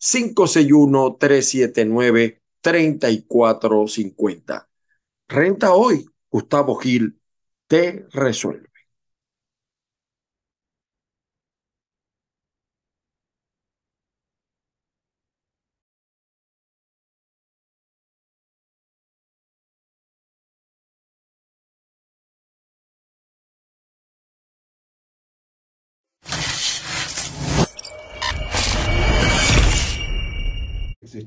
561-379-3450. Renta hoy, Gustavo Gil te resuelve.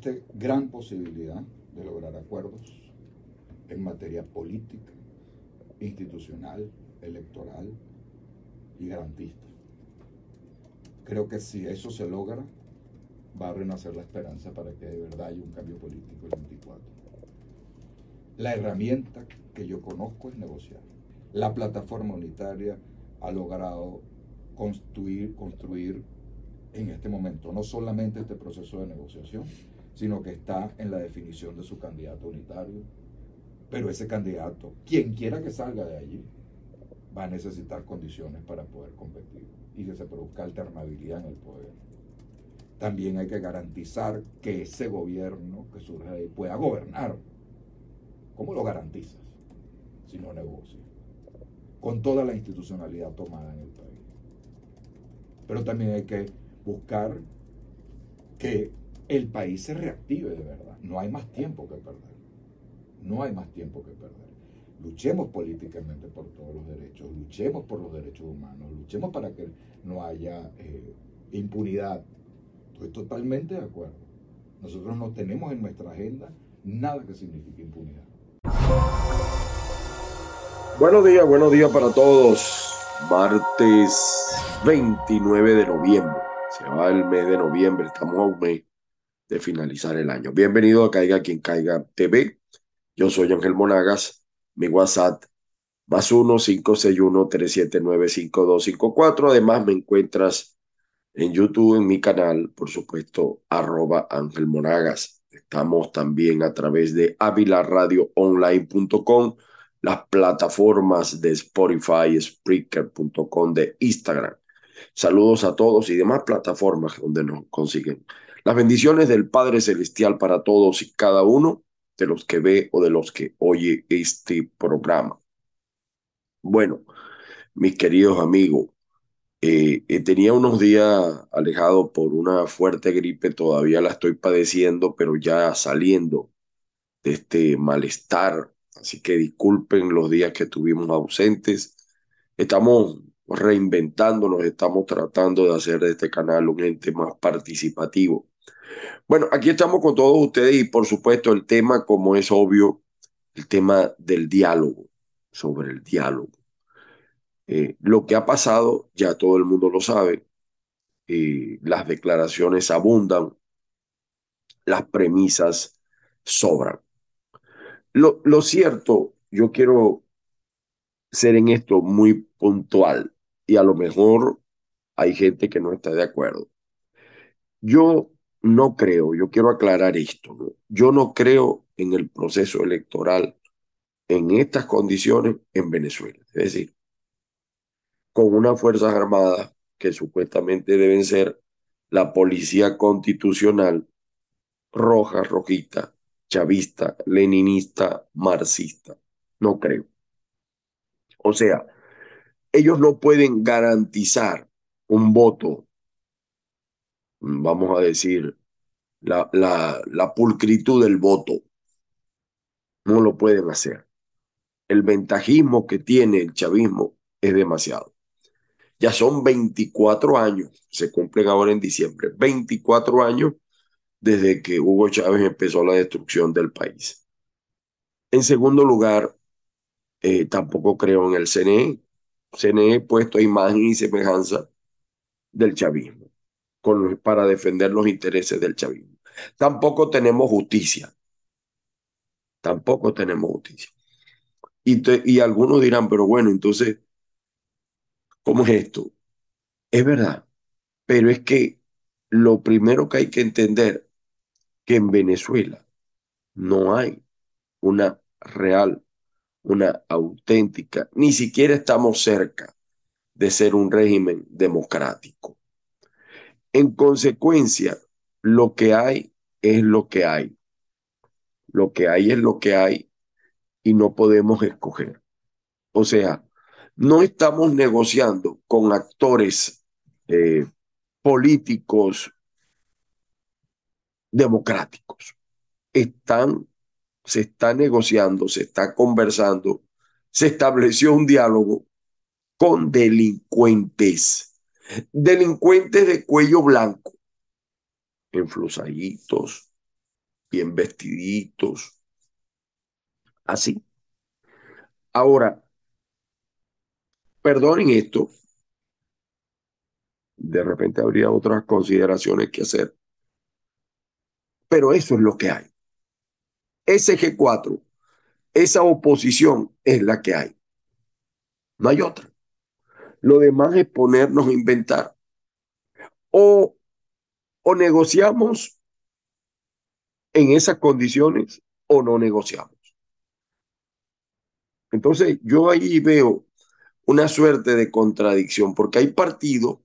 Existe gran posibilidad de lograr acuerdos en materia política, institucional, electoral y garantista. Creo que si eso se logra, va a renacer la esperanza para que de verdad haya un cambio político el 24. La herramienta que yo conozco es negociar. La plataforma unitaria ha logrado construir, construir en este momento no solamente este proceso de negociación, sino que está en la definición de su candidato unitario. Pero ese candidato, quien quiera que salga de allí, va a necesitar condiciones para poder competir y que se produzca alternabilidad en el poder. También hay que garantizar que ese gobierno que surge ahí pueda gobernar. ¿Cómo lo garantizas si no negocias? Con toda la institucionalidad tomada en el país. Pero también hay que buscar que el país se reactive de verdad. No hay más tiempo que perder. No hay más tiempo que perder. Luchemos políticamente por todos los derechos, luchemos por los derechos humanos, luchemos para que no haya eh, impunidad. Estoy totalmente de acuerdo. Nosotros no tenemos en nuestra agenda nada que signifique impunidad. Buenos días, buenos días para todos. Martes 29 de noviembre. Se va el mes de noviembre, estamos a un mes finalizar el año. Bienvenido a Caiga Quien Caiga TV. Yo soy Ángel Monagas. Mi WhatsApp más 1-561-379-5254. Además, me encuentras en YouTube, en mi canal, por supuesto, arroba Ángel Monagas. Estamos también a través de avilaradioonline.com, las plataformas de Spotify, Spreaker.com, de Instagram. Saludos a todos y demás plataformas donde nos consiguen. Las bendiciones del Padre Celestial para todos y cada uno de los que ve o de los que oye este programa. Bueno, mis queridos amigos, eh, eh, tenía unos días alejado por una fuerte gripe, todavía la estoy padeciendo, pero ya saliendo de este malestar. Así que disculpen los días que estuvimos ausentes. Estamos reinventándonos, estamos tratando de hacer de este canal un ente más participativo. Bueno, aquí estamos con todos ustedes y por supuesto el tema, como es obvio, el tema del diálogo, sobre el diálogo. Eh, lo que ha pasado, ya todo el mundo lo sabe, eh, las declaraciones abundan, las premisas sobran. Lo, lo cierto, yo quiero ser en esto muy puntual y a lo mejor hay gente que no está de acuerdo. Yo no creo, yo quiero aclarar esto, yo no creo en el proceso electoral en estas condiciones en Venezuela. Es decir, con unas Fuerzas Armadas que supuestamente deben ser la policía constitucional roja, rojita, chavista, leninista, marxista. No creo. O sea, ellos no pueden garantizar un voto vamos a decir, la, pulcritud del voto. No lo pueden hacer. El ventajismo que tiene el chavismo es demasiado. Ya son 24 años, se cumplen ahora en diciembre, 24 años desde que Hugo Chávez empezó la destrucción del país. En segundo lugar, eh, tampoco creo en el CNE. CNE puesto a imagen y semejanza del chavismo para defender los intereses del chavismo. Tampoco tenemos justicia. Tampoco tenemos justicia. Y, y algunos dirán, pero bueno, entonces, ¿cómo es esto? Es verdad, pero es que lo primero que hay que entender que en Venezuela no hay una real, una auténtica, ni siquiera estamos cerca de ser un régimen democrático. En consecuencia, lo que hay es lo que hay. Lo que hay es lo que hay y no podemos escoger. O sea, no estamos negociando con actores eh, políticos democráticos. Están, se está negociando, se está conversando, se estableció un diálogo con delincuentes, delincuentes de cuello blanco, enflusaditos, bien vestiditos, así. Ahora, perdonen esto, de repente habría otras consideraciones que hacer, pero eso es lo que hay. Ese G4, esa oposición es la que hay. No hay otra. Lo demás es ponernos a inventar. O, o negociamos en esas condiciones o no negociamos. Entonces yo ahí veo una suerte de contradicción, porque hay partidos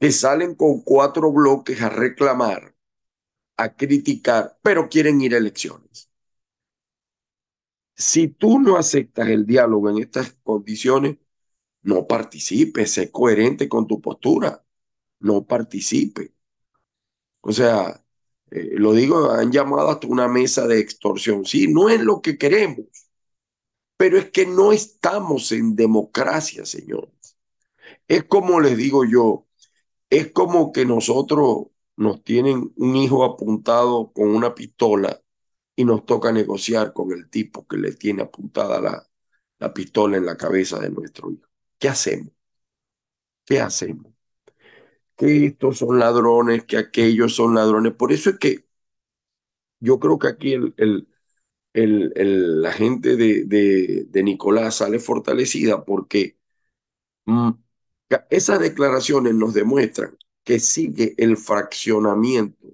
que salen con cuatro bloques a reclamar a criticar, pero quieren ir a elecciones. Si tú no aceptas el diálogo en estas condiciones, no participe, sé coherente con tu postura, no participe. O sea, eh, lo digo, han llamado hasta una mesa de extorsión. Sí, no es lo que queremos, pero es que no estamos en democracia, señores. Es como les digo yo, es como que nosotros nos tienen un hijo apuntado con una pistola y nos toca negociar con el tipo que le tiene apuntada la, la pistola en la cabeza de nuestro hijo. ¿Qué hacemos? ¿Qué hacemos? Que estos son ladrones, que aquellos son ladrones. Por eso es que yo creo que aquí el, el, el, la gente de, de, de, Nicolás sale fortalecida porque mm, esas declaraciones nos demuestran que sigue el fraccionamiento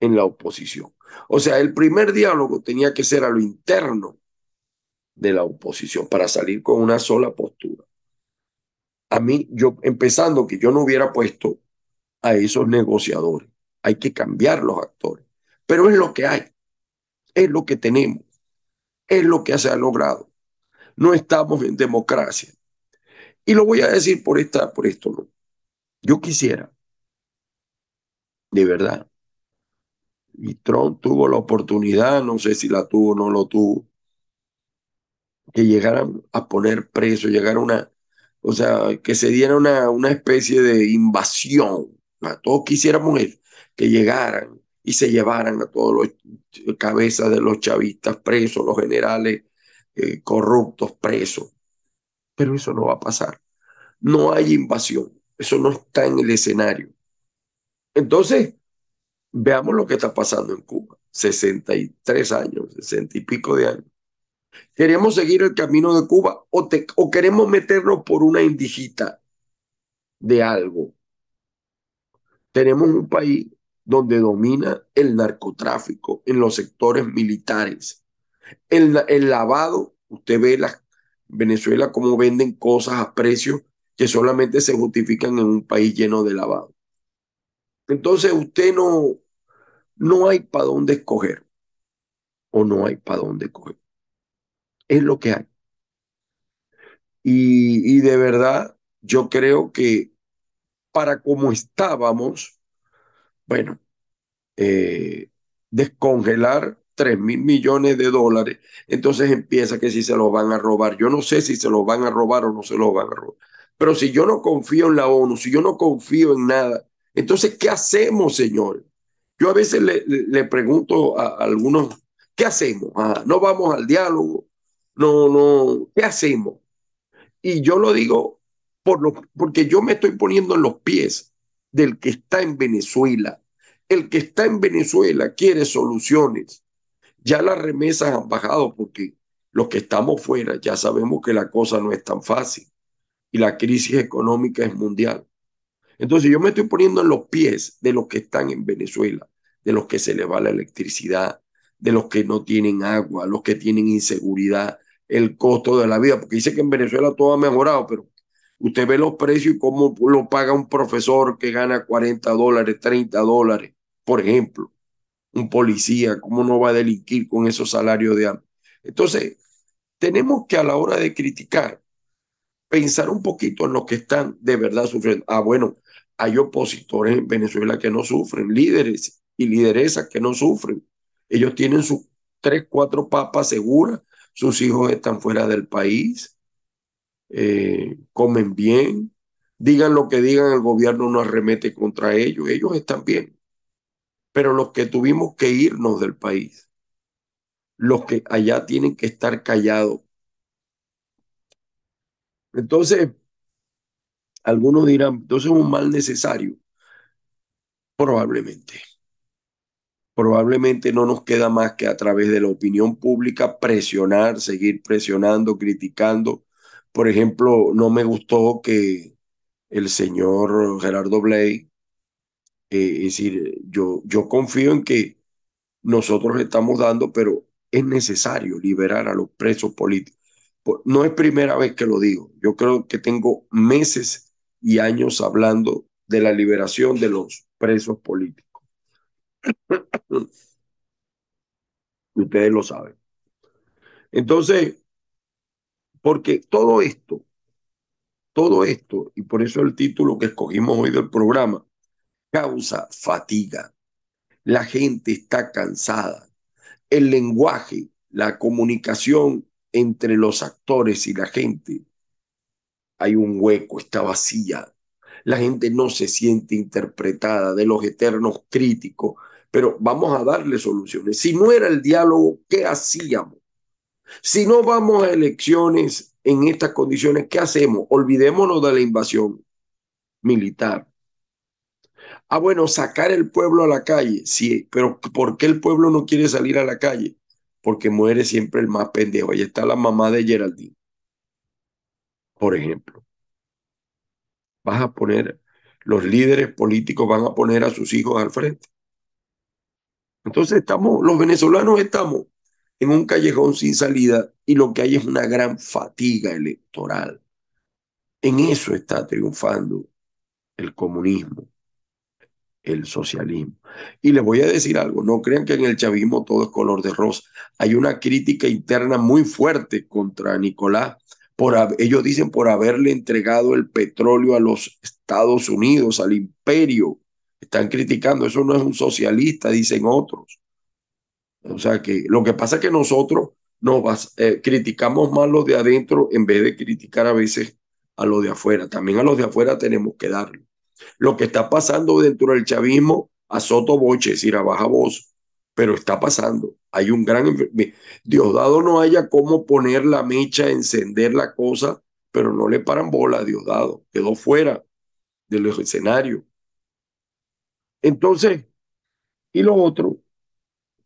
en la oposición. O sea, el primer diálogo tenía que ser a lo interno de la oposición para salir con una sola postura. A mí, yo, empezando que yo no hubiera puesto a esos negociadores. Hay que cambiar los actores. Pero es lo que hay. Es lo que tenemos. Es lo que se ha logrado. No estamos en democracia. Y lo voy a decir por, esta, por esto. Yo quisiera de verdad. Y Trump tuvo la oportunidad, no sé si la tuvo o no lo tuvo, que llegaran a poner preso, llegar a una, o sea, que se diera una, una especie de invasión. Todos quisiéramos eso, que llegaran y se llevaran a todos los cabezas de los chavistas presos, los generales eh, corruptos presos. Pero eso no va a pasar. No hay invasión. Eso no está en el escenario. Entonces, veamos lo que está pasando en Cuba. 63 años, 60 y pico de años. ¿Queremos seguir el camino de Cuba o, queremos meternos por una indijita de algo? Tenemos un país donde domina el narcotráfico en los sectores militares. El, lavado, usted ve la Venezuela cómo venden cosas a precios que solamente se justifican en un país lleno de lavado. Entonces usted no, no hay para dónde escoger o no hay para dónde escoger. Es lo que hay. Y, y de verdad, yo creo que para como estábamos, bueno, eh, descongelar 3 mil millones de dólares, entonces empieza que si se los van a robar. Yo no sé si se los van a robar o no se los van a robar. Pero si yo no confío en la ONU, si yo no confío en nada, entonces, ¿qué hacemos, señor? Yo a veces le, pregunto a, algunos, ¿qué hacemos? Ah, no vamos al diálogo, no, no, ¿qué hacemos? Y yo lo digo por porque yo me estoy poniendo en los pies del que está en Venezuela, el que está en Venezuela quiere soluciones. Ya las remesas han bajado porque los que estamos fuera ya sabemos que la cosa no es tan fácil y la crisis económica es mundial. Entonces yo me estoy poniendo en los pies de los que están en Venezuela, de los que se les va la electricidad, de los que no tienen agua, los que tienen inseguridad, el costo de la vida, porque dice que en Venezuela todo ha mejorado, pero usted ve los precios y cómo lo paga un profesor que gana 40 dólares, 30 dólares, por ejemplo, un policía, cómo no va a delinquir con esos salarios de hambre. Entonces, tenemos que a la hora de criticar, pensar un poquito en los que están de verdad sufriendo. Ah, bueno, hay opositores en Venezuela que no sufren, líderes y lideresas que no sufren. Ellos tienen sus tres, cuatro papas seguras, sus hijos están fuera del país, eh, comen bien, digan lo que digan, el gobierno no arremete contra ellos, ellos están bien. Pero los que tuvimos que irnos del país, los que allá tienen que estar callados. Entonces, algunos dirán, entonces es un mal necesario. Probablemente. Probablemente no nos queda más que a través de la opinión pública presionar, seguir presionando, criticando. Por ejemplo, no me gustó que el señor Gerardo Blay, eh, es decir, yo, yo confío en que nosotros estamos dando, pero es necesario liberar a los presos políticos. No es primera vez que lo digo. Yo creo que tengo meses y años hablando de la liberación de los presos políticos. Ustedes lo saben. Entonces, porque todo esto, todo esto, y por eso el título que escogimos hoy del programa, causa fatiga. La gente está cansada. El lenguaje, la comunicación entre los actores y la gente, hay un hueco, está vacía. La gente no se siente interpretada de los eternos críticos, pero vamos a darle soluciones. Si no era el diálogo, ¿qué hacíamos? Si no vamos a elecciones en estas condiciones, ¿qué hacemos? Olvidémonos de la invasión militar. Ah, bueno, sacar el pueblo a la calle, sí, pero ¿por qué el pueblo no quiere salir a la calle? Porque muere siempre el más pendejo. Ahí está la mamá de Geraldine, por ejemplo. Vas a poner, los líderes políticos van a poner a sus hijos al frente. Entonces estamos, los venezolanos estamos en un callejón sin salida y lo que hay es una gran fatiga electoral. En eso está triunfando el comunismo el socialismo. Y les voy a decir algo, no crean que en el chavismo todo es color de rosa. Hay una crítica interna muy fuerte contra Nicolás. Por, ellos dicen por haberle entregado el petróleo a los Estados Unidos, al imperio. Están criticando, eso no es un socialista, dicen otros. O sea que lo que pasa es que nosotros nos eh, criticamos más los de adentro en vez de criticar a veces a los de afuera. También a los de afuera tenemos que darle. Lo que está pasando dentro del chavismo a soto boche, es decir, a baja voz, pero está pasando. Hay un gran... Diosdado no haya cómo poner la mecha, encender la cosa, pero no le paran bola a Diosdado. Quedó fuera del escenario. Entonces, y lo otro,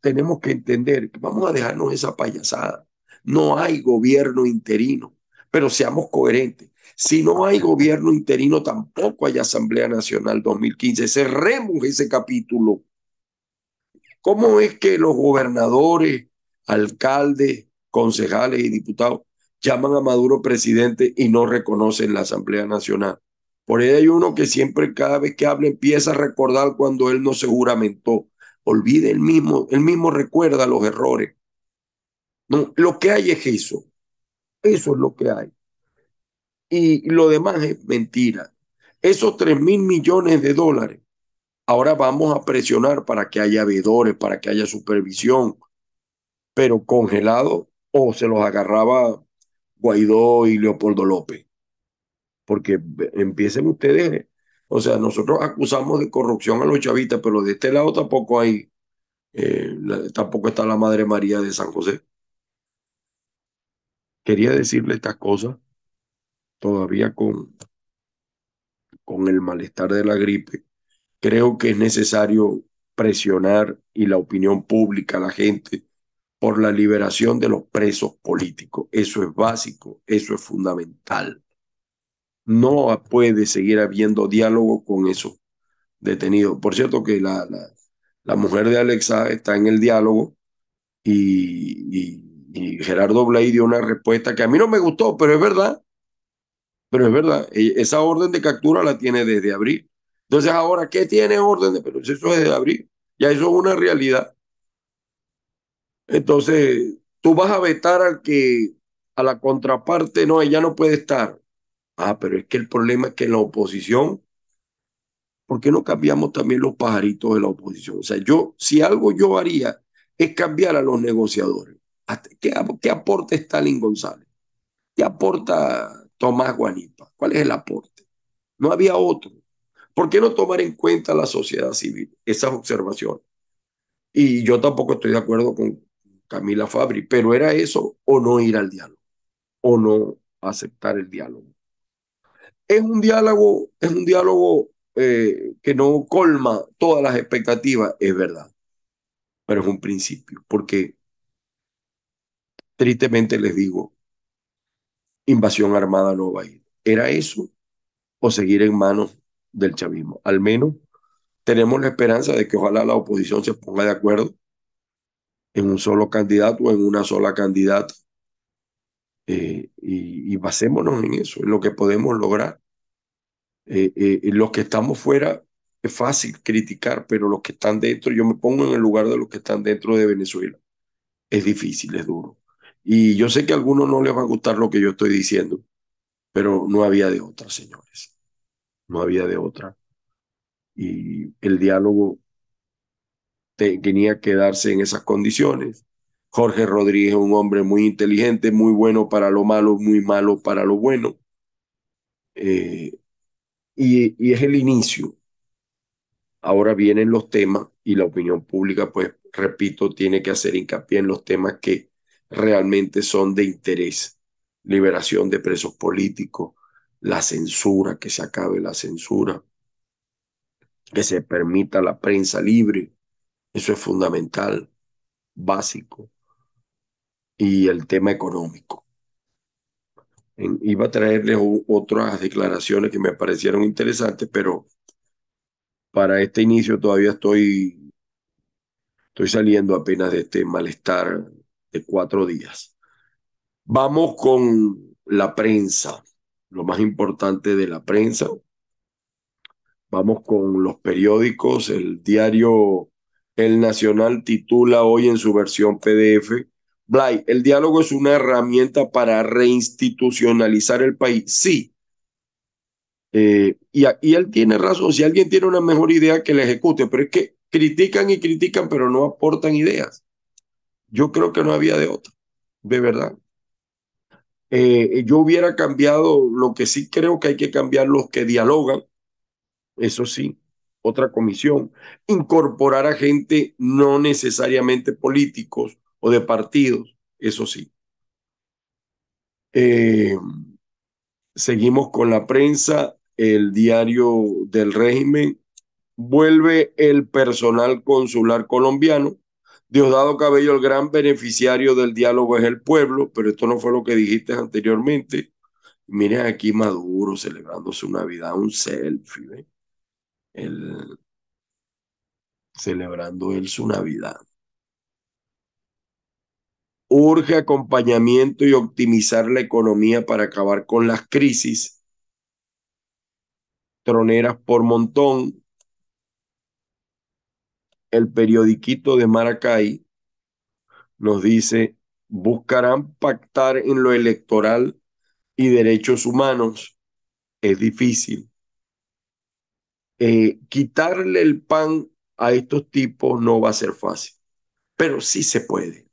tenemos que entender que vamos a dejarnos esa payasada. No hay gobierno interino, pero seamos coherentes. Si no hay gobierno interino, tampoco hay Asamblea Nacional 2015. Cerremos ese capítulo. ¿Cómo es que los gobernadores, alcaldes, concejales y diputados llaman a Maduro presidente y no reconocen la Asamblea Nacional? Por ahí hay uno que siempre, cada vez que habla, empieza a recordar cuando él no se juramentó. Olvide el mismo, él mismo recuerda los errores. Lo que hay es eso. Eso es lo que hay y lo demás es mentira. Esos 3 mil millones de dólares, ahora vamos a presionar para que haya veedores, para que haya supervisión, pero congelado o se los agarraba Guaidó y Leopoldo López. Porque empiecen ustedes, o sea, nosotros acusamos de corrupción a los chavistas, pero de este lado tampoco hay, eh, tampoco está la Madre María de San José. Quería decirle estas cosas todavía con, con el malestar de la gripe, creo que es necesario presionar y la opinión pública, la gente, por la liberación de los presos políticos. Eso es básico, eso es fundamental. No puede seguir habiendo diálogo con esos detenidos. Por cierto que la, la, mujer de Alexa está en el diálogo y, y, y Gerardo Blay dio una respuesta que a mí no me gustó, pero es verdad. Pero es verdad, e, esa orden de captura la tiene desde abril. Entonces ahora, ¿qué tiene orden de? Pero eso es desde abril. Ya eso es una realidad. Entonces, tú vas a vetar al que, a la contraparte, no, ella no puede estar. Ah, pero es que el problema es que en la oposición, ¿por qué no cambiamos también los pajaritos de la oposición? O sea, yo, si algo yo haría, es cambiar a los negociadores. ¿Qué, qué aporta Stalin González? ¿Qué aporta Tomás Guanipa? ¿Cuál es el aporte? No había otro. ¿Por qué no tomar en cuenta la sociedad civil esas observaciones? Y yo tampoco estoy de acuerdo con Camila Fabri, pero era eso o no ir al diálogo, o no aceptar el diálogo. Es un diálogo, es un diálogo eh, que no colma todas las expectativas, es verdad, pero es un principio, porque tristemente les digo, invasión armada no va a ir. ¿Era eso o seguir en manos del chavismo? Al menos tenemos la esperanza de que ojalá la oposición se ponga de acuerdo en un solo candidato o en una sola candidata. Eh, y, basémonos en eso, en lo que podemos lograr. Eh, eh, los que estamos fuera es fácil criticar, pero los que están dentro, yo me pongo en el lugar de los que están dentro de Venezuela. Es difícil, es duro. Y yo sé que a algunos no les va a gustar lo que yo estoy diciendo, pero no había de otra, señores. No había de otra. Y el diálogo tenía que darse en esas condiciones. Jorge Rodríguez un hombre muy inteligente, muy bueno para lo malo, muy malo para lo bueno. Eh, y es el inicio. Ahora vienen los temas y la opinión pública, pues, repito, tiene que hacer hincapié en los temas que realmente son de interés. Liberación de presos políticos, la censura, que se acabe la censura, que se permita la prensa libre, eso es fundamental, básico. Y el tema económico. iba a traerles otras declaraciones que me parecieron interesantes, pero para este inicio todavía estoy, estoy saliendo apenas de este malestar de cuatro días. Vamos con la prensa, lo más importante de la prensa. Vamos con los periódicos, el diario el Nacional titula hoy en su versión PDF, Blay, ¿el diálogo es una herramienta para reinstitucionalizar el país? Sí. Eh, y, él tiene razón, si alguien tiene una mejor idea que la ejecute, pero es que critican y critican, pero no aportan ideas. Yo creo que no había de otra, de verdad. Eh, yo hubiera cambiado, lo que sí creo que hay que cambiar los que dialogan, eso sí, otra comisión, incorporar a gente no necesariamente políticos o de partidos, eso sí. Eh, seguimos con la prensa, el diario del régimen, vuelve el personal consular colombiano. Diosdado Cabello, el gran beneficiario del diálogo es el pueblo, pero esto no fue lo que dijiste anteriormente. Miren aquí Maduro celebrando su Navidad, un selfie, ¿ven? el, celebrando él su Navidad. Urge acompañamiento y optimizar la economía para acabar con las crisis. Troneras por montón. El periodiquito de Maracay nos dice, buscarán pactar en lo electoral y derechos humanos. Es difícil. Eh, quitarle el pan a estos tipos no va a ser fácil, pero sí se puede.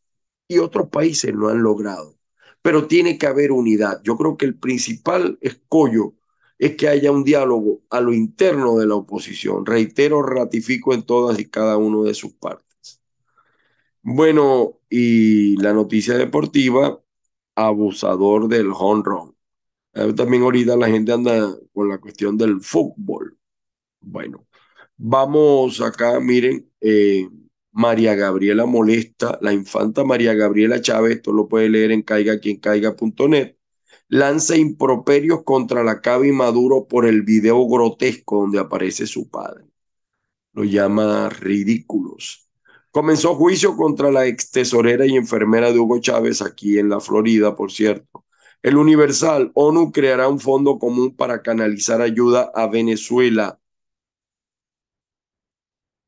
Y otros países lo han logrado. Pero tiene que haber unidad. Yo creo que el principal escollo es que haya un diálogo a lo interno de la oposición. Reitero, ratifico en todas y cada una de sus partes. Bueno, y la noticia deportiva, abusador del home run. También ahorita la gente anda con la cuestión del fútbol. Bueno, Vamos acá, miren, eh, María Gabriela molesta, la infanta María Gabriela Chávez, esto lo puede leer en caigaquiencaiga.net, lanza improperios contra la Cabi Maduro por el video grotesco donde aparece su padre. Lo llama ridículos. Comenzó juicio contra la ex tesorera y enfermera de Hugo Chávez aquí en la Florida, por cierto. El Universal, ONU creará un fondo común para canalizar ayuda a Venezuela.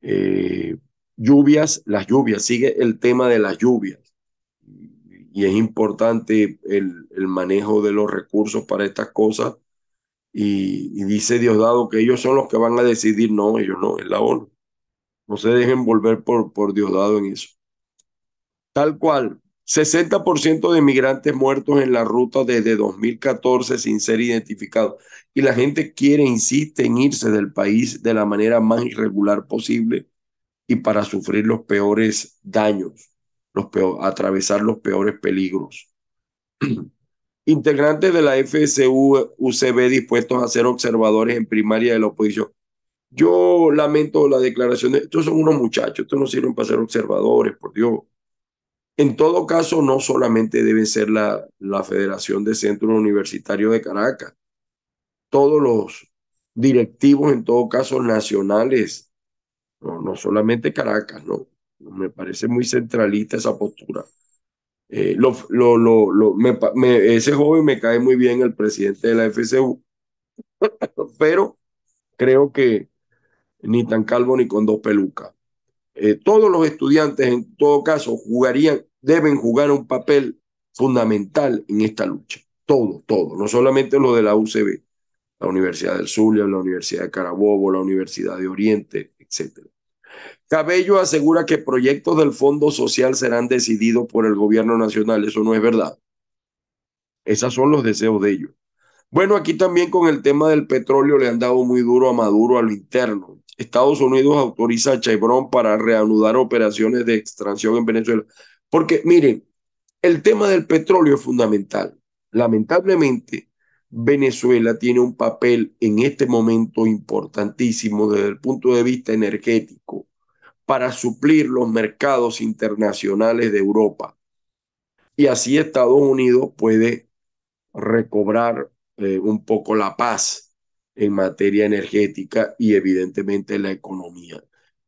Eh, lluvias, las lluvias, sigue el tema de las lluvias. Y es importante el, el manejo de los recursos para estas cosas. Y, y, dice Diosdado que ellos son los que van a decidir, no, ellos no, es la ONU. No se dejen volver por, por Diosdado en eso. Tal cual, 60% de migrantes muertos en la ruta desde 2014 sin ser identificados. Y la gente quiere, insiste en irse del país de la manera más irregular posible y para sufrir los peores daños, los peor, atravesar los peores peligros. Integrantes de la FSU-UCB dispuestos a ser observadores en primaria de la oposición. Yo lamento la declaración de estos son unos muchachos, estos no sirven para ser observadores, por Dios. En todo caso, no solamente debe ser la, la Federación de Centros Universitarios de Caracas, todos los directivos, en todo caso, nacionales no, no solamente Caracas, ¿no? Me parece muy centralista esa postura. Eh, lo, lo, lo, lo me, ese joven me cae muy bien, el presidente de la FCU, pero creo que ni tan calvo ni con dos pelucas. Eh, todos los estudiantes, en todo caso, jugarían, deben jugar un papel fundamental en esta lucha. Todo, todo, no solamente lo de la UCB, la Universidad del Zulia, la Universidad de Carabobo, la Universidad de Oriente, etcétera. Cabello asegura que proyectos del Fondo Social serán decididos por el gobierno nacional. Eso no es verdad. Esos son los deseos de ellos. Bueno, aquí también con el tema del petróleo le han dado muy duro a Maduro a lo interno. Estados Unidos autoriza a Chevron para reanudar operaciones de extracción en Venezuela. Porque miren, el tema del petróleo es fundamental. Lamentablemente, Venezuela tiene un papel en este momento importantísimo desde el punto de vista energético para suplir los mercados internacionales de Europa. Y así Estados Unidos puede recobrar eh, un poco la paz en materia energética y evidentemente la economía.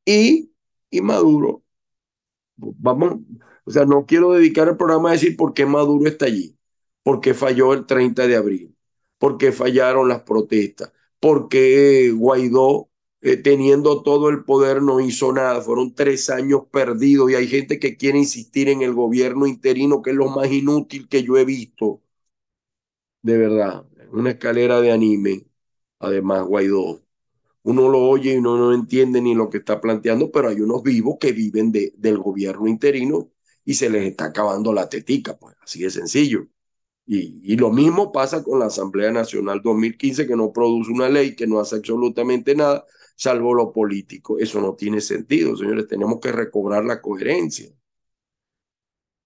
Y, y Maduro, vamos, o sea, no quiero dedicar el programa a decir por qué Maduro está allí, por qué falló el 30 de abril, por qué fallaron las protestas, por qué Guaidó eh, teniendo todo el poder no hizo nada. Fueron tres años perdidos y hay gente que quiere insistir en el gobierno interino, que es lo más inútil que yo he visto. De verdad, una escalera de anime. Además, Guaidó. Uno lo oye y uno no entiende ni lo que está planteando, pero hay unos vivos que viven de, del gobierno interino y se les está acabando la tetica, pues así de sencillo. Y, y, lo mismo pasa con la Asamblea Nacional 2015, que no produce una ley, que no hace absolutamente nada, salvo lo político. Eso no tiene sentido, señores. Tenemos que recobrar la coherencia.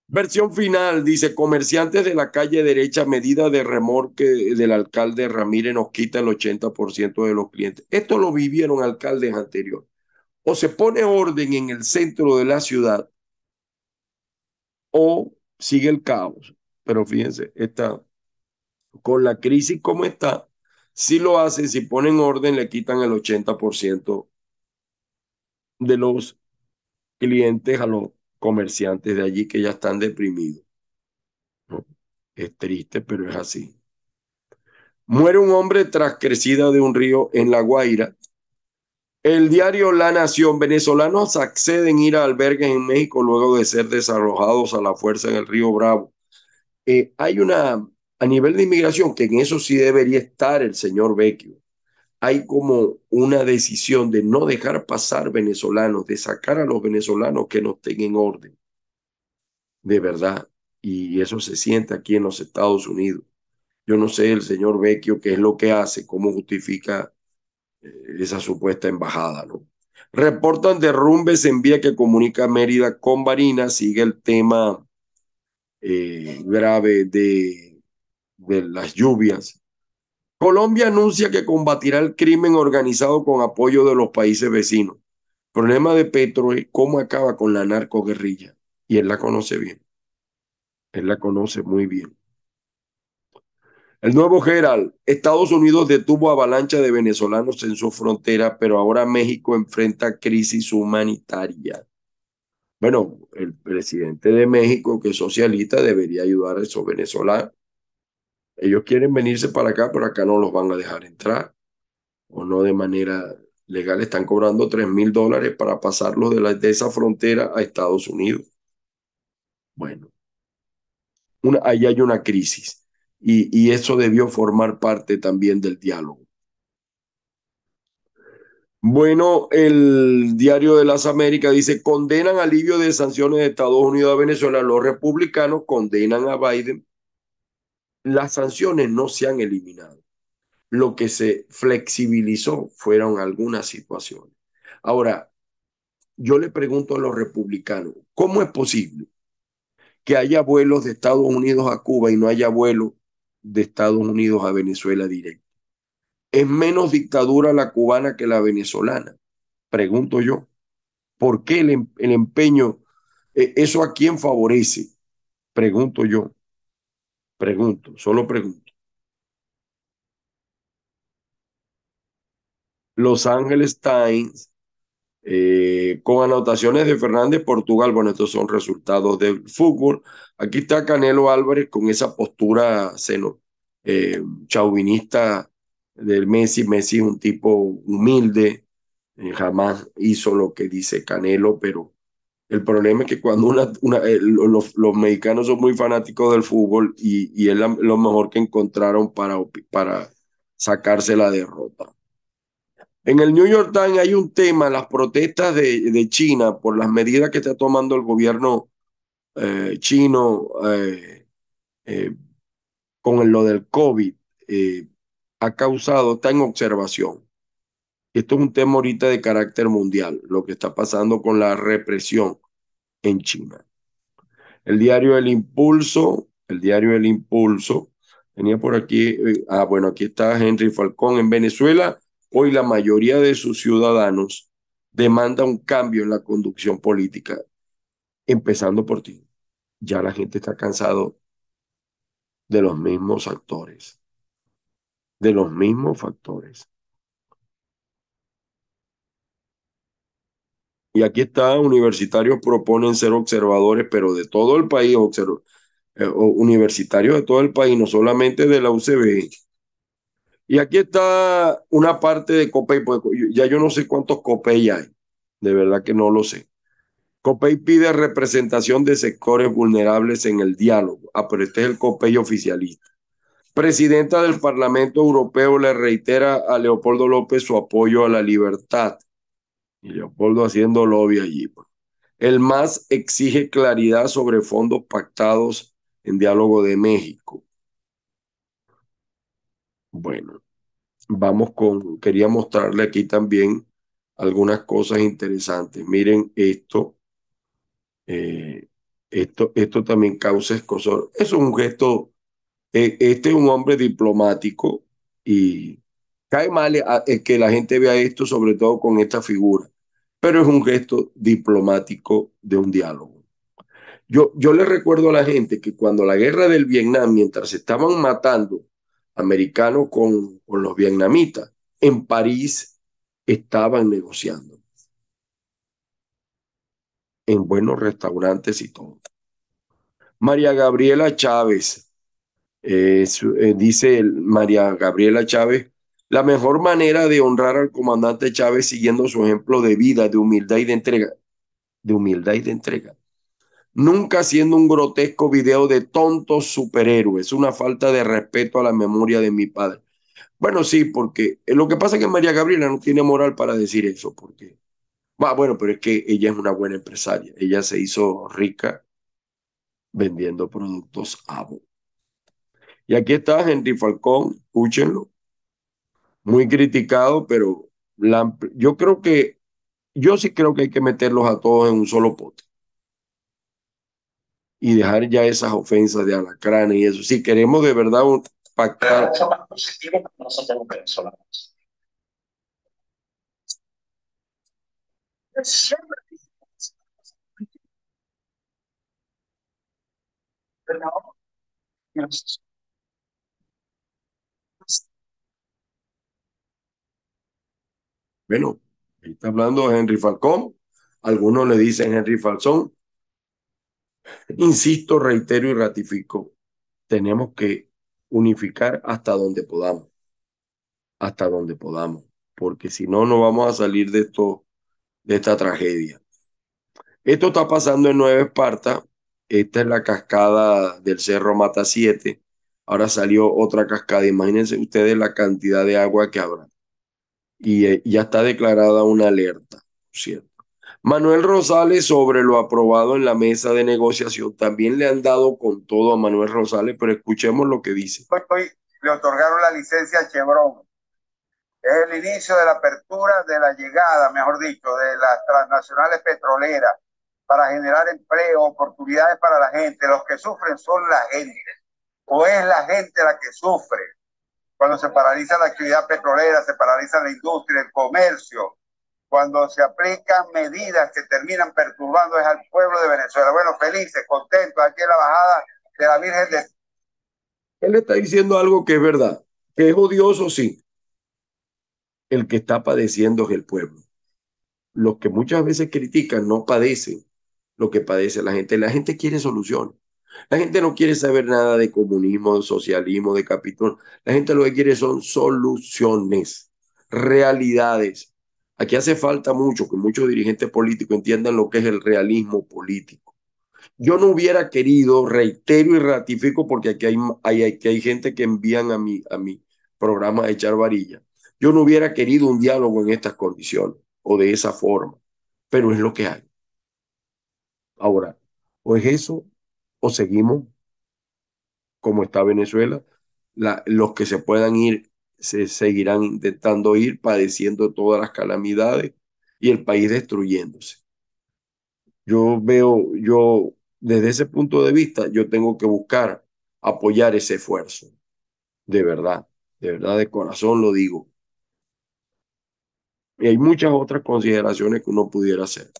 Versión final, dice, comerciantes de la calle derecha, medida de remorque del alcalde Ramírez nos quita el 80% de los clientes. Esto lo vivieron alcaldes anteriores. O se pone orden en el centro de la ciudad o sigue el caos. Pero fíjense, está con la crisis como está, si lo hacen, si ponen orden, le quitan el 80% de los clientes a los comerciantes de allí que ya están deprimidos. Es triste, pero es así. Muere un hombre tras crecida de un río en La Guaira. El diario La Nación, venezolanos acceden a ir a albergues en México luego de ser desalojados a la fuerza en el río Bravo. Eh, hay una a nivel de inmigración, que en eso sí debería estar el señor Vecchio, hay como una decisión de no dejar pasar venezolanos, de sacar a los venezolanos que no estén en orden. De verdad. Y eso se siente aquí en los Estados Unidos. Yo no sé el señor Vecchio qué es lo que hace, cómo justifica eh, esa supuesta embajada, ¿no? Reportan derrumbes en vía que comunica Mérida con Barinas. Sigue el tema eh, grave de de las lluvias Colombia anuncia que combatirá el crimen organizado con apoyo de los países vecinos. problema de Petro es cómo acaba con la narcoguerrilla. Y él la conoce bien. Él la conoce muy bien. El nuevo Gerald, Estados Unidos detuvo avalancha de venezolanos en su frontera, pero ahora México enfrenta crisis humanitaria. Bueno, el presidente de México, que es socialista, debería ayudar a esos venezolanos. Ellos quieren venirse para acá, pero acá no los van a dejar entrar. O no de manera legal. Están cobrando 3 mil dólares para pasarlos de, de esa frontera a Estados Unidos. Bueno, ahí hay una crisis. Y, y eso debió formar parte también del diálogo. Bueno, el diario de las Américas dice, condenan alivio de sanciones de Estados Unidos a Venezuela. Los republicanos condenan a Biden las sanciones no se han eliminado. Lo que se flexibilizó fueron algunas situaciones. Ahora, yo le pregunto a los republicanos, ¿cómo es posible que haya vuelos de Estados Unidos a Cuba y no haya vuelos de Estados Unidos a Venezuela directo? ¿Es menos dictadura la cubana que la venezolana? Pregunto yo. ¿Por qué el, em-, empeño, eh, eso a quién favorece? Pregunto yo. Pregunto, solo pregunto. Los Ángeles Times, eh, con anotaciones de Fernández Portugal, bueno, estos son resultados del fútbol. Aquí está Canelo Álvarez con esa postura seno, eh, chauvinista del Messi. Messi es un tipo humilde, eh, jamás hizo lo que dice Canelo, pero el problema es que cuando una, eh, los, los, mexicanos son muy fanáticos del fútbol y, y es lo mejor que encontraron para, para sacarse la derrota. En el New York Times hay un tema, las protestas de, de China por las medidas que está tomando el gobierno eh, chino eh, con lo del COVID, ha causado, está en observación. Esto es un tema ahorita de carácter mundial, lo que está pasando con la represión en China. El diario El Impulso, el diario El Impulso, tenía por aquí, eh, ah, bueno, aquí está Henry Falcón. En Venezuela, hoy la mayoría de sus ciudadanos demanda un cambio en la conducción política, empezando por ti. Ya la gente está cansado de los mismos actores, de los mismos factores. Y aquí está, universitarios proponen ser observadores, pero de todo el país, eh, universitarios de todo el país, no solamente de la UCB. Y aquí está una parte de COPEI, ya yo no sé cuántos COPEI hay, de verdad que no lo sé. COPEI pide representación de sectores vulnerables en el diálogo. Ah, pero este es el COPEI oficialista. Presidenta del Parlamento Europeo le reitera a Leopoldo López su apoyo a la libertad. Y Leopoldo haciendo lobby allí. Pues. El MAS exige claridad sobre fondos pactados en diálogo de México. Bueno, vamos con, quería mostrarle aquí también algunas cosas interesantes. Miren esto. Eh, esto, esto también causa escosor. es un gesto, eh, este es un hombre diplomático y Cae mal eh, que la gente vea esto, sobre todo con esta figura, pero es un gesto diplomático de un diálogo. Yo, yo le recuerdo a la gente que cuando la guerra del Vietnam, mientras se estaban matando americanos con, con los vietnamitas, en París estaban negociando en buenos restaurantes y todo. María Gabriela Chávez, eh, eh, dice María Gabriela Chávez, la mejor manera de honrar al comandante Chávez siguiendo su ejemplo de vida, de humildad y de entrega, de humildad y de entrega. Nunca haciendo un grotesco video de tontos superhéroes, una falta de respeto a la memoria de mi padre. Bueno, sí, porque eh, lo que pasa es que María Gabriela no tiene moral para decir eso, porque, ah, bueno, pero es que ella es una buena empresaria, ella se hizo rica vendiendo productos Avo. Y aquí está Henry Falcón, escúchenlo, muy criticado, pero yo creo que, yo sí creo que hay que meterlos a todos en un solo pote. Y dejar ya esas ofensas de alacrán y eso. Si queremos de verdad pactar. Bueno, ahí está hablando Henry Falcón. Algunos le dicen Henry Falcón. Insisto, reitero y ratifico. Tenemos que unificar hasta donde podamos. Hasta donde podamos. Porque si no, no vamos a salir de esto, de esta tragedia. Esto está pasando en Nueva Esparta. Esta es la cascada del Cerro Mata 7. Ahora salió otra cascada. Imagínense ustedes la cantidad de agua que habrá. Y eh, ya está declarada una alerta, ¿cierto? Manuel Rosales sobre lo aprobado en la mesa de negociación. También le han dado con todo a Manuel Rosales, pero escuchemos lo que dice. Hoy le otorgaron la licencia a Chevron. Es el inicio de la apertura de la llegada, mejor dicho, de las transnacionales petroleras para generar empleo, oportunidades para la gente. Los que sufren son la gente, o es la gente la que sufre. Cuando se paraliza la actividad petrolera, se paraliza la industria, el comercio, cuando se aplican medidas que terminan perturbando es al pueblo de Venezuela. Bueno, felices, contentos, aquí en la bajada de la Virgen de... Él está diciendo algo que es verdad, que es odioso, sí. El que está padeciendo es el pueblo. Los que muchas veces critican no padecen lo que padece la gente. La gente quiere soluciones. La gente no quiere saber nada de comunismo, de socialismo, de capitalismo. La gente lo que quiere son soluciones, realidades. Aquí hace falta mucho que muchos dirigentes políticos entiendan lo que es el realismo político. Yo no hubiera querido, reitero y ratifico, porque aquí hay, hay, hay gente que envían a mi, a mi programa a echar varilla. Yo no hubiera querido un diálogo en estas condiciones o de esa forma, pero es lo que hay. Ahora, o es eso, o seguimos como está Venezuela. La, los que se puedan ir se seguirán intentando ir, padeciendo todas las calamidades y el país destruyéndose. Yo veo, yo desde ese punto de vista, yo tengo que buscar apoyar ese esfuerzo. De verdad, de verdad, de corazón lo digo. Y hay muchas otras consideraciones que uno pudiera hacer.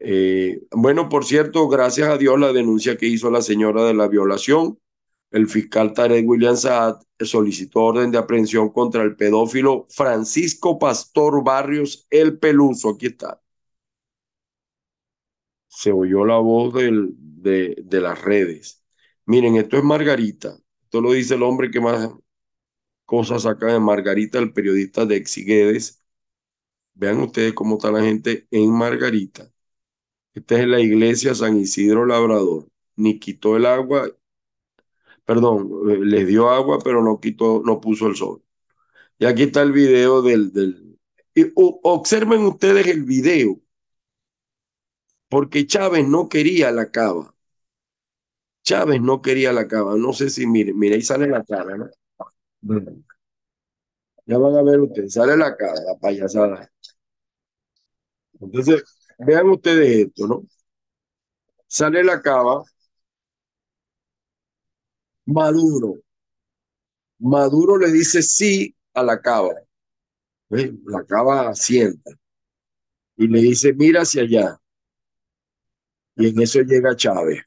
Eh, bueno, por cierto, gracias a Dios la denuncia que hizo la señora de la violación, el fiscal Tarek William Saad solicitó orden de aprehensión contra el pedófilo Francisco Pastor Barrios El Peluso. Aquí está. Se oyó la voz de, de las redes. Miren, esto es Margarita. Esto lo dice el hombre que más cosas saca de Margarita, el periodista de Exiguedes. Vean ustedes cómo está la gente en Margarita. Esta es la iglesia San Isidro Labrador. Ni quitó el agua, perdón, eh, les dio agua, pero no quitó, no puso el sol. Y aquí está el video del, del observen ustedes el video, porque Chávez no quería la cava. Chávez no quería la cava. No sé si, miren, mire, ahí sale la cara, ¿no? Ya van a ver ustedes, sale la cara, la payasada. Entonces, Vean ustedes esto, ¿no? Sale la cava, Maduro. Maduro le dice sí a la cava. La cava asienta y le dice mira hacia allá. Y en eso llega Chávez.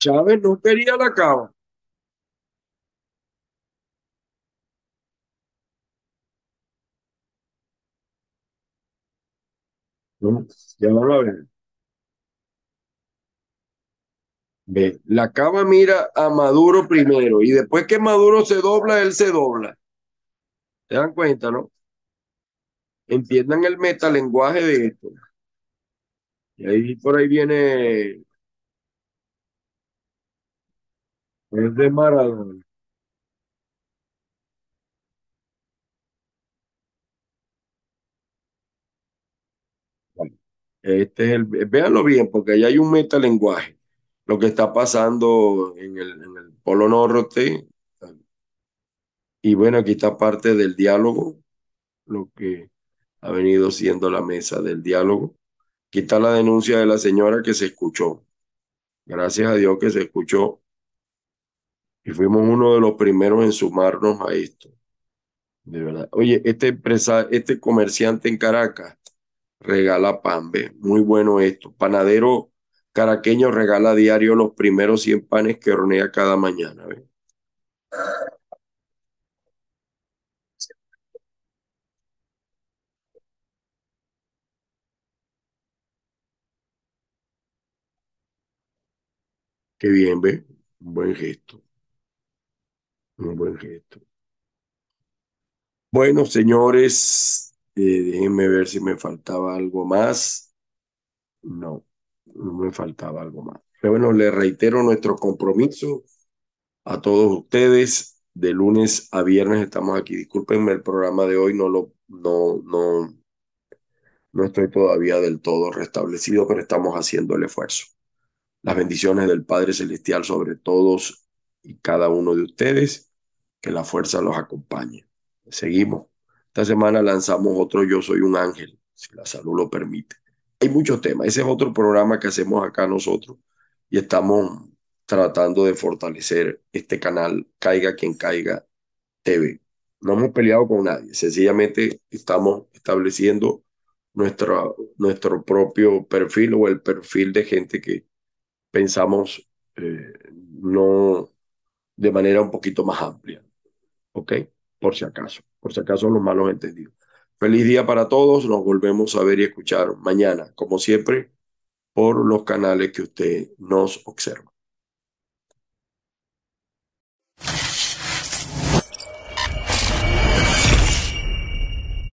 Chávez no quería la cava. Ya no lo ven. Ve, la cava mira a Maduro primero y después que Maduro se dobla, él se dobla. ¿Se dan cuenta, no? Entiendan el metalenguaje de esto. Y ahí por ahí viene es de Maradona. Este es el, véanlo bien, porque ahí hay un metalenguaje. Lo que está pasando en el, Polo Norte. Y bueno, aquí está parte del diálogo, lo que ha venido siendo la mesa del diálogo. Aquí está la denuncia de la señora que se escuchó. Gracias a Dios que se escuchó. Y fuimos uno de los primeros en sumarnos a esto. De verdad. Oye, este empresa, este comerciante en Caracas regala pan, ¿ve? Muy bueno esto. Panadero caraqueño regala diario los primeros 100 panes que hornea cada mañana, ¿ve? Qué bien, ¿ve? Un buen gesto. Un buen gesto. Bueno, señores, eh, déjenme ver si me faltaba algo más. No, no me faltaba algo más. Pero bueno, les reitero nuestro compromiso a todos ustedes. De lunes a viernes estamos aquí. Discúlpenme el programa de hoy, no lo, no, no, no estoy todavía del todo restablecido, pero estamos haciendo el esfuerzo. Las bendiciones del Padre Celestial sobre todos y cada uno de ustedes. Que la fuerza los acompañe. Seguimos. Esta semana lanzamos otro Yo Soy un Ángel, si la salud lo permite. Hay muchos temas. Ese es otro programa que hacemos acá nosotros y estamos tratando de fortalecer este canal, Caiga quien caiga TV. No hemos peleado con nadie, sencillamente estamos estableciendo nuestro, nuestro propio perfil o el perfil de gente que pensamos eh, no de manera un poquito más amplia. ¿Ok? Por si acaso, por si acaso los malos entendidos. Feliz día para todos, nos volvemos a ver y escuchar mañana, como siempre, por los canales que usted nos observa.